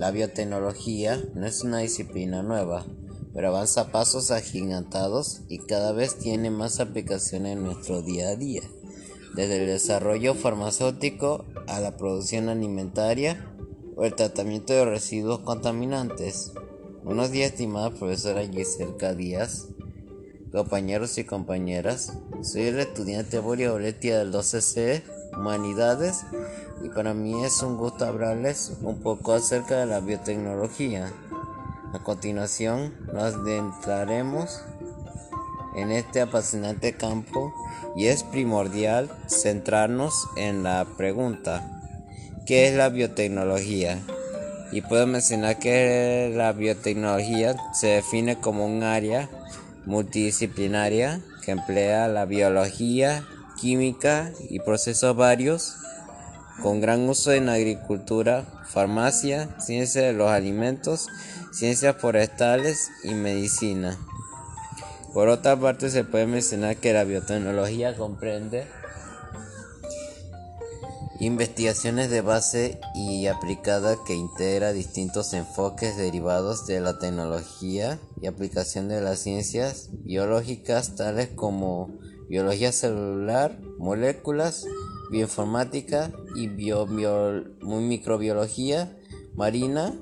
La biotecnología no es una disciplina nueva, pero avanza pasos agigantados y cada vez tiene más aplicaciones en nuestro día a día, desde el desarrollo farmacéutico a la producción alimentaria o el tratamiento de residuos contaminantes. Buenos días, estimada profesora Giselka Díaz, compañeros y compañeras. Soy el estudiante Boria Oletia del 12C Humanidades y para mí es un gusto hablarles un poco acerca de la biotecnología. A continuación nos adentraremos en este apasionante campo y es primordial centrarnos en la pregunta ¿qué es la biotecnología? Y puedo mencionar que la biotecnología se define como un área multidisciplinaria que emplea la biología, química y procesos varios con gran uso en agricultura, farmacia, ciencia de los alimentos, ciencias forestales y medicina. Por otra parte, se puede mencionar que la biotecnología comprende investigaciones de base y aplicada que integra distintos enfoques derivados de la tecnología y aplicación de las ciencias biológicas tales como biología celular, moléculas, bioinformática y microbiología marina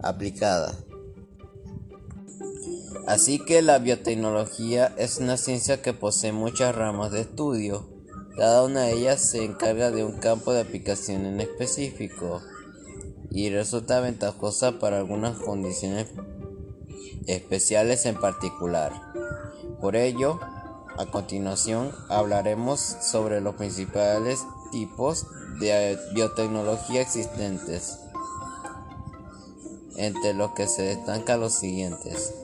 aplicada. Así que la biotecnología es una ciencia que posee muchas ramas de estudio. Cada una de ellas se encarga de un campo de aplicación en específico y resulta ventajosa para algunas condiciones especiales en particular. Por ello, a continuación hablaremos sobre los principales tipos de biotecnología existentes, entre los que se destacan los siguientes.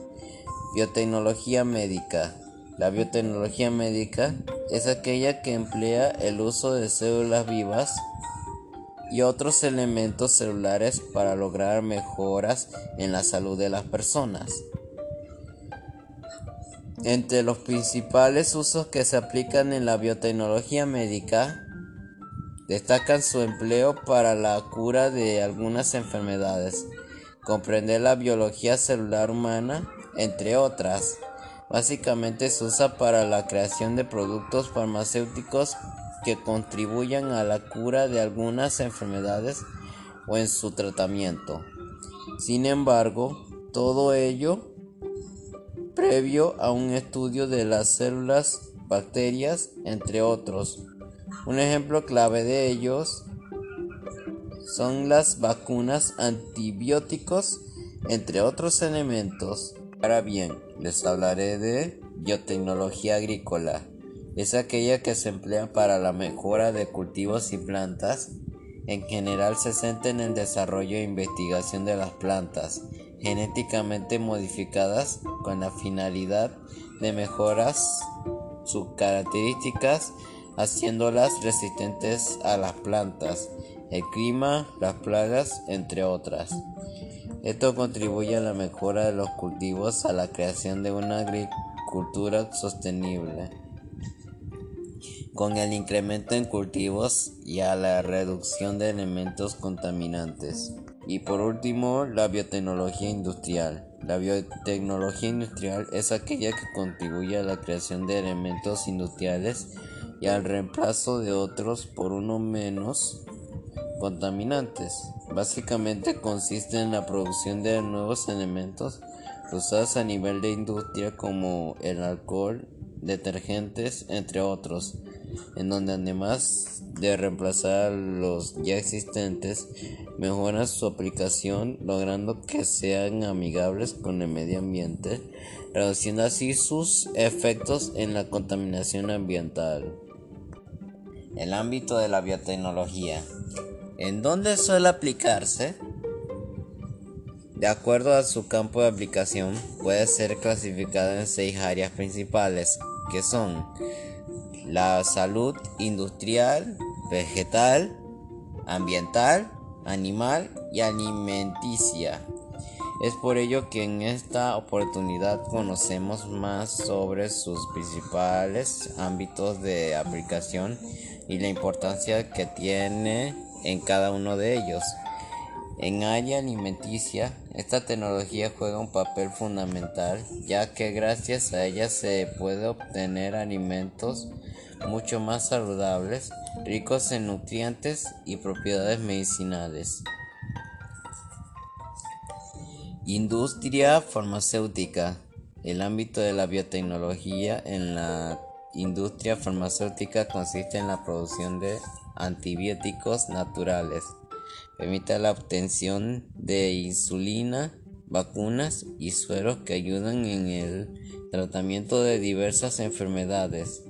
Biotecnología médica. La biotecnología médica es aquella que emplea el uso de células vivas y otros elementos celulares para lograr mejoras en la salud de las personas. Entre los principales usos que se aplican en la biotecnología médica destacan su empleo para la cura de algunas enfermedades, comprender la biología celular humana, entre otras. Básicamente se usa para la creación de productos farmacéuticos que contribuyan a la cura de algunas enfermedades o en su tratamiento. Sin embargo, todo ello previo a un estudio de las células, bacterias, entre otros. Un ejemplo clave de ellos son las vacunas, antibióticos, entre otros elementos. Ahora bien, les hablaré de biotecnología agrícola. Es aquella que se emplea para la mejora de cultivos y plantas. En general se centra en el desarrollo e investigación de las plantas genéticamente modificadas con la finalidad de mejoras sus características haciéndolas resistentes a las plantas, el clima, las plagas, entre otras. Esto contribuye a la mejora de los cultivos, a la creación de una agricultura sostenible, con el incremento en cultivos y a la reducción de elementos contaminantes. Y por último, la biotecnología industrial. La biotecnología industrial es aquella que contribuye a la creación de elementos industriales y al reemplazo de otros por uno menos contaminantes. Básicamente consiste en la producción de nuevos elementos usados a nivel de industria como el alcohol, detergentes, entre otros, en donde además de reemplazar los ya existentes, mejoran su aplicación logrando que sean amigables con el medio ambiente, reduciendo así sus efectos en la contaminación ambiental. El ámbito de la biotecnología. ¿En dónde suele aplicarse? De acuerdo a su campo de aplicación, puede ser clasificada en seis áreas principales, que son la salud industrial, vegetal, ambiental, animal y alimenticia. Es por ello que en esta oportunidad conocemos más sobre sus principales ámbitos de aplicación y la importancia que tiene en cada uno de ellos. En área alimenticia, esta tecnología juega un papel fundamental, ya que gracias a ella se puede obtener alimentos mucho más saludables, ricos en nutrientes y propiedades medicinales. Industria farmacéutica. El ámbito de la biotecnología en la industria farmacéutica consiste en la producción de antibióticos naturales. Permite la obtención de insulina, vacunas y sueros que ayudan en el tratamiento de diversas enfermedades.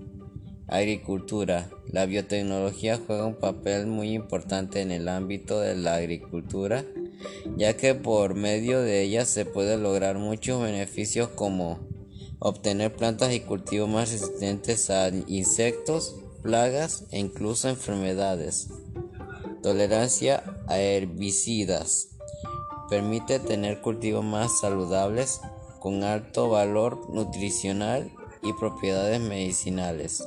Agricultura. La biotecnología juega un papel muy importante en el ámbito de la agricultura, ya que por medio de ella se puede lograr muchos beneficios como obtener plantas y cultivos más resistentes a insectos, plagas e incluso enfermedades. Tolerancia a herbicidas. Permite tener cultivos más saludables con alto valor nutricional y propiedades medicinales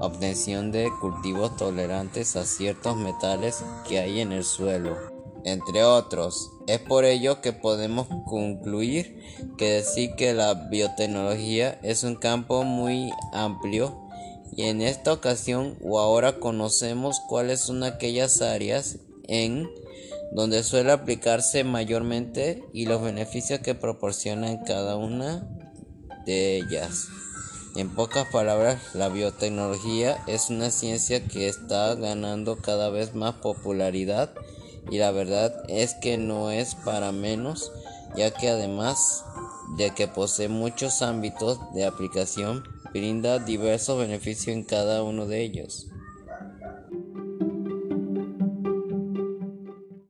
obtención de cultivos tolerantes a ciertos metales que hay en el suelo, entre otros. Es por ello que podemos concluir que decir que la biotecnología es un campo muy amplio y en esta ocasión o ahora conocemos cuáles son aquellas áreas en donde suele aplicarse mayormente y los beneficios que proporcionan cada una de ellas. En pocas palabras, la biotecnología es una ciencia que está ganando cada vez más popularidad y la verdad es que no es para menos, ya que además de que posee muchos ámbitos de aplicación, brinda diversos beneficios en cada uno de ellos.